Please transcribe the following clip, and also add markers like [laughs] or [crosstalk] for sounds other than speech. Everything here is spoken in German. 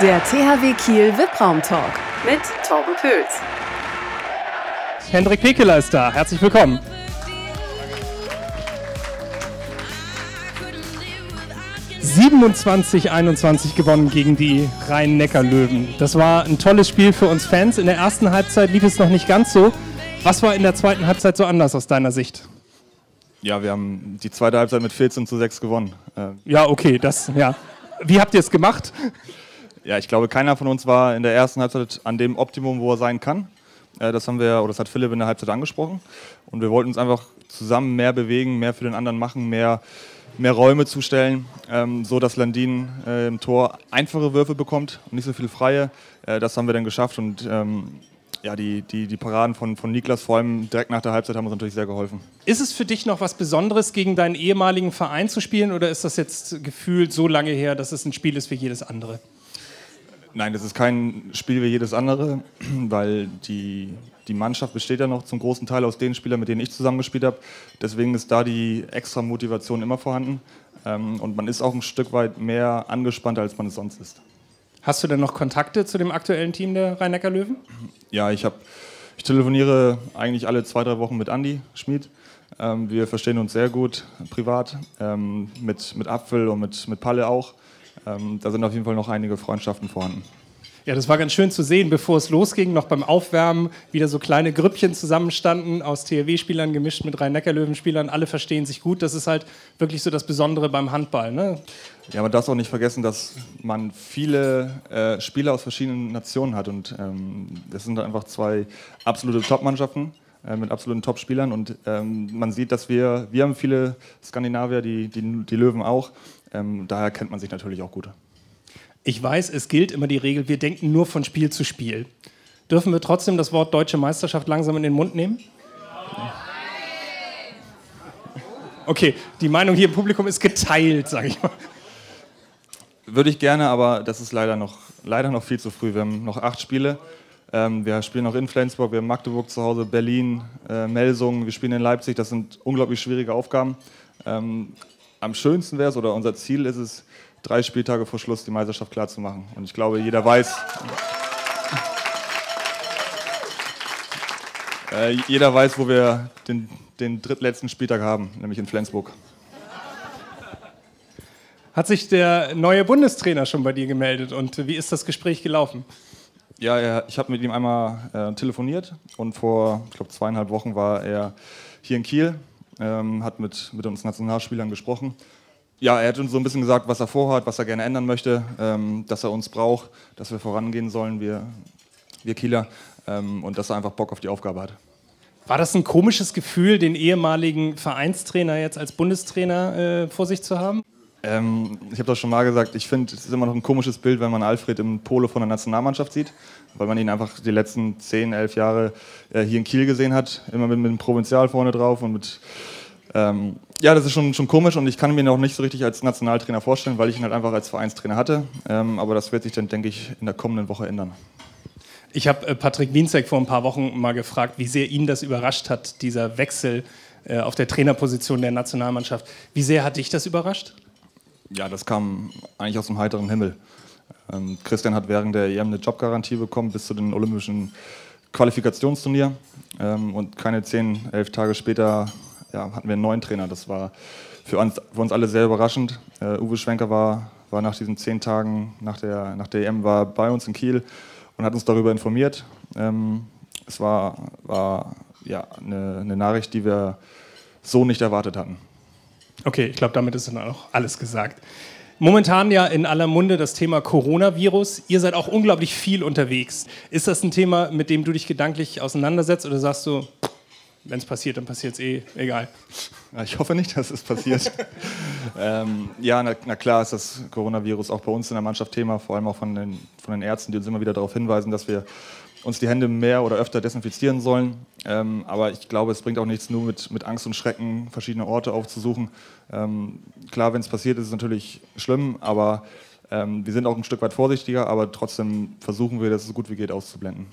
Der THW Kiel VIP-Raum Talk mit Torben Pöls. Hendrik Pekeler ist da. Herzlich willkommen. ...27, 21 gewonnen gegen die Rhein-Neckar-Löwen. Das war ein tolles Spiel für uns Fans. In der ersten Halbzeit lief es noch nicht ganz so. Was war in der zweiten Halbzeit so anders aus deiner Sicht? Ja, wir haben die zweite Halbzeit mit 14 zu 6 gewonnen. Äh, ja, okay, das, ja. Wie habt ihr es gemacht? Ja, ich glaube, keiner von uns war in der ersten Halbzeit an dem Optimum, wo er sein kann. Äh, das haben wir, oder das hat Philipp in der Halbzeit angesprochen. Und wir wollten uns einfach zusammen mehr bewegen, mehr für den anderen machen, mehr, mehr Räume zustellen, ähm, so dass Landin äh, im Tor einfache Würfe bekommt und nicht so viele freie. Äh, das haben wir dann geschafft und ähm, ja, die, die, die Paraden von, von Niklas, vor allem direkt nach der Halbzeit, haben uns natürlich sehr geholfen. Ist es für dich noch was Besonderes, gegen deinen ehemaligen Verein zu spielen oder ist das jetzt gefühlt so lange her, dass es ein Spiel ist wie jedes andere? Nein, das ist kein Spiel wie jedes andere, [clears throat] weil die, die Mannschaft besteht ja noch zum großen Teil aus den Spielern, mit denen ich zusammengespielt habe. Deswegen ist da die extra Motivation immer vorhanden. Ähm, und man ist auch ein Stück weit mehr angespannt, als man es sonst ist. Hast du denn noch Kontakte zu dem aktuellen Team der Rhein-Neckar-Löwen? Ja, ich, hab, ich telefoniere eigentlich alle zwei, drei Wochen mit Andy Schmid. Ähm, wir verstehen uns sehr gut privat, ähm, mit, mit Apfel und mit, mit Palle auch. Ähm, da sind auf jeden Fall noch einige Freundschaften vorhanden. Ja, das war ganz schön zu sehen, bevor es losging, noch beim Aufwärmen wieder so kleine Grüppchen zusammenstanden, aus THW-Spielern gemischt mit Rhein-Neckar-Löwen-Spielern. Alle verstehen sich gut. Das ist halt wirklich so das Besondere beim Handball. Ne? Ja, man darf auch nicht vergessen, dass man viele äh, Spieler aus verschiedenen Nationen hat. Und ähm, das sind einfach zwei absolute Top-Mannschaften äh, mit absoluten Top-Spielern. Und ähm, man sieht, dass wir, wir haben viele Skandinavier, die, die, die Löwen auch. Ähm, daher kennt man sich natürlich auch gut. Ich weiß, es gilt immer die Regel, wir denken nur von Spiel zu Spiel. Dürfen wir trotzdem das Wort deutsche Meisterschaft langsam in den Mund nehmen? Okay, die Meinung hier im Publikum ist geteilt, sage ich mal. Würde ich gerne, aber das ist leider noch, leider noch viel zu früh. Wir haben noch acht Spiele. Ähm, wir spielen noch in Flensburg, wir haben Magdeburg zu Hause, Berlin, äh, Melsungen, wir spielen in Leipzig. Das sind unglaublich schwierige Aufgaben. Ähm, am schönsten wäre es, oder unser Ziel ist es, drei Spieltage vor Schluss die Meisterschaft klarzumachen. Und ich glaube, jeder weiß, äh, jeder weiß, wo wir den, den drittletzten Spieltag haben, nämlich in Flensburg. Hat sich der neue Bundestrainer schon bei dir gemeldet und wie ist das Gespräch gelaufen? Ja, ich habe mit ihm einmal äh, telefoniert und vor, ich glaube, zweieinhalb Wochen war er hier in Kiel, ähm, hat mit, mit uns Nationalspielern gesprochen ja, er hat uns so ein bisschen gesagt, was er vorhat, was er gerne ändern möchte, ähm, dass er uns braucht, dass wir vorangehen sollen, wir, wir Kieler, ähm, und dass er einfach Bock auf die Aufgabe hat. War das ein komisches Gefühl, den ehemaligen Vereinstrainer jetzt als Bundestrainer äh, vor sich zu haben? Ähm, ich habe das schon mal gesagt, ich finde, es ist immer noch ein komisches Bild, wenn man Alfred im Polo von der Nationalmannschaft sieht, weil man ihn einfach die letzten 10, 11 Jahre äh, hier in Kiel gesehen hat, immer mit, mit dem Provinzial vorne drauf und mit ähm, ja, das ist schon, schon komisch und ich kann mir noch nicht so richtig als Nationaltrainer vorstellen, weil ich ihn halt einfach als Vereinstrainer hatte. Ähm, aber das wird sich dann, denke ich, in der kommenden Woche ändern. Ich habe äh, Patrick Wienzek vor ein paar Wochen mal gefragt, wie sehr ihn das überrascht hat, dieser Wechsel äh, auf der Trainerposition der Nationalmannschaft. Wie sehr hat dich das überrascht? Ja, das kam eigentlich aus dem heiteren Himmel. Ähm, Christian hat während der EM eine Jobgarantie bekommen bis zu den Olympischen Qualifikationsturnier. Ähm, und keine zehn, elf Tage später ja, hatten wir einen neuen Trainer. Das war für uns, für uns alle sehr überraschend. Uh, Uwe Schwenker war, war nach diesen zehn Tagen nach der, nach der EM war bei uns in Kiel und hat uns darüber informiert. Ähm, es war, war ja, eine, eine Nachricht, die wir so nicht erwartet hatten. Okay, ich glaube, damit ist dann auch alles gesagt. Momentan ja in aller Munde das Thema Coronavirus. Ihr seid auch unglaublich viel unterwegs. Ist das ein Thema, mit dem du dich gedanklich auseinandersetzt oder sagst du, wenn es passiert, dann passiert es eh, egal. Ich hoffe nicht, dass es passiert. [laughs] ähm, ja, na, na, klar ist das Coronavirus auch bei uns in der Mannschaft Thema, vor allem auch von den, von den Ärzten, die uns immer wieder darauf hinweisen, dass wir uns die Hände mehr oder öfter desinfizieren sollen. Ähm, aber ich glaube, es bringt auch nichts, nur mit, mit Angst und Schrecken verschiedene Orte aufzusuchen. Ähm, klar, wenn es passiert, ist es natürlich schlimm, aber ähm, wir sind auch ein Stück weit vorsichtiger, aber trotzdem versuchen wir, das so gut wie geht auszublenden.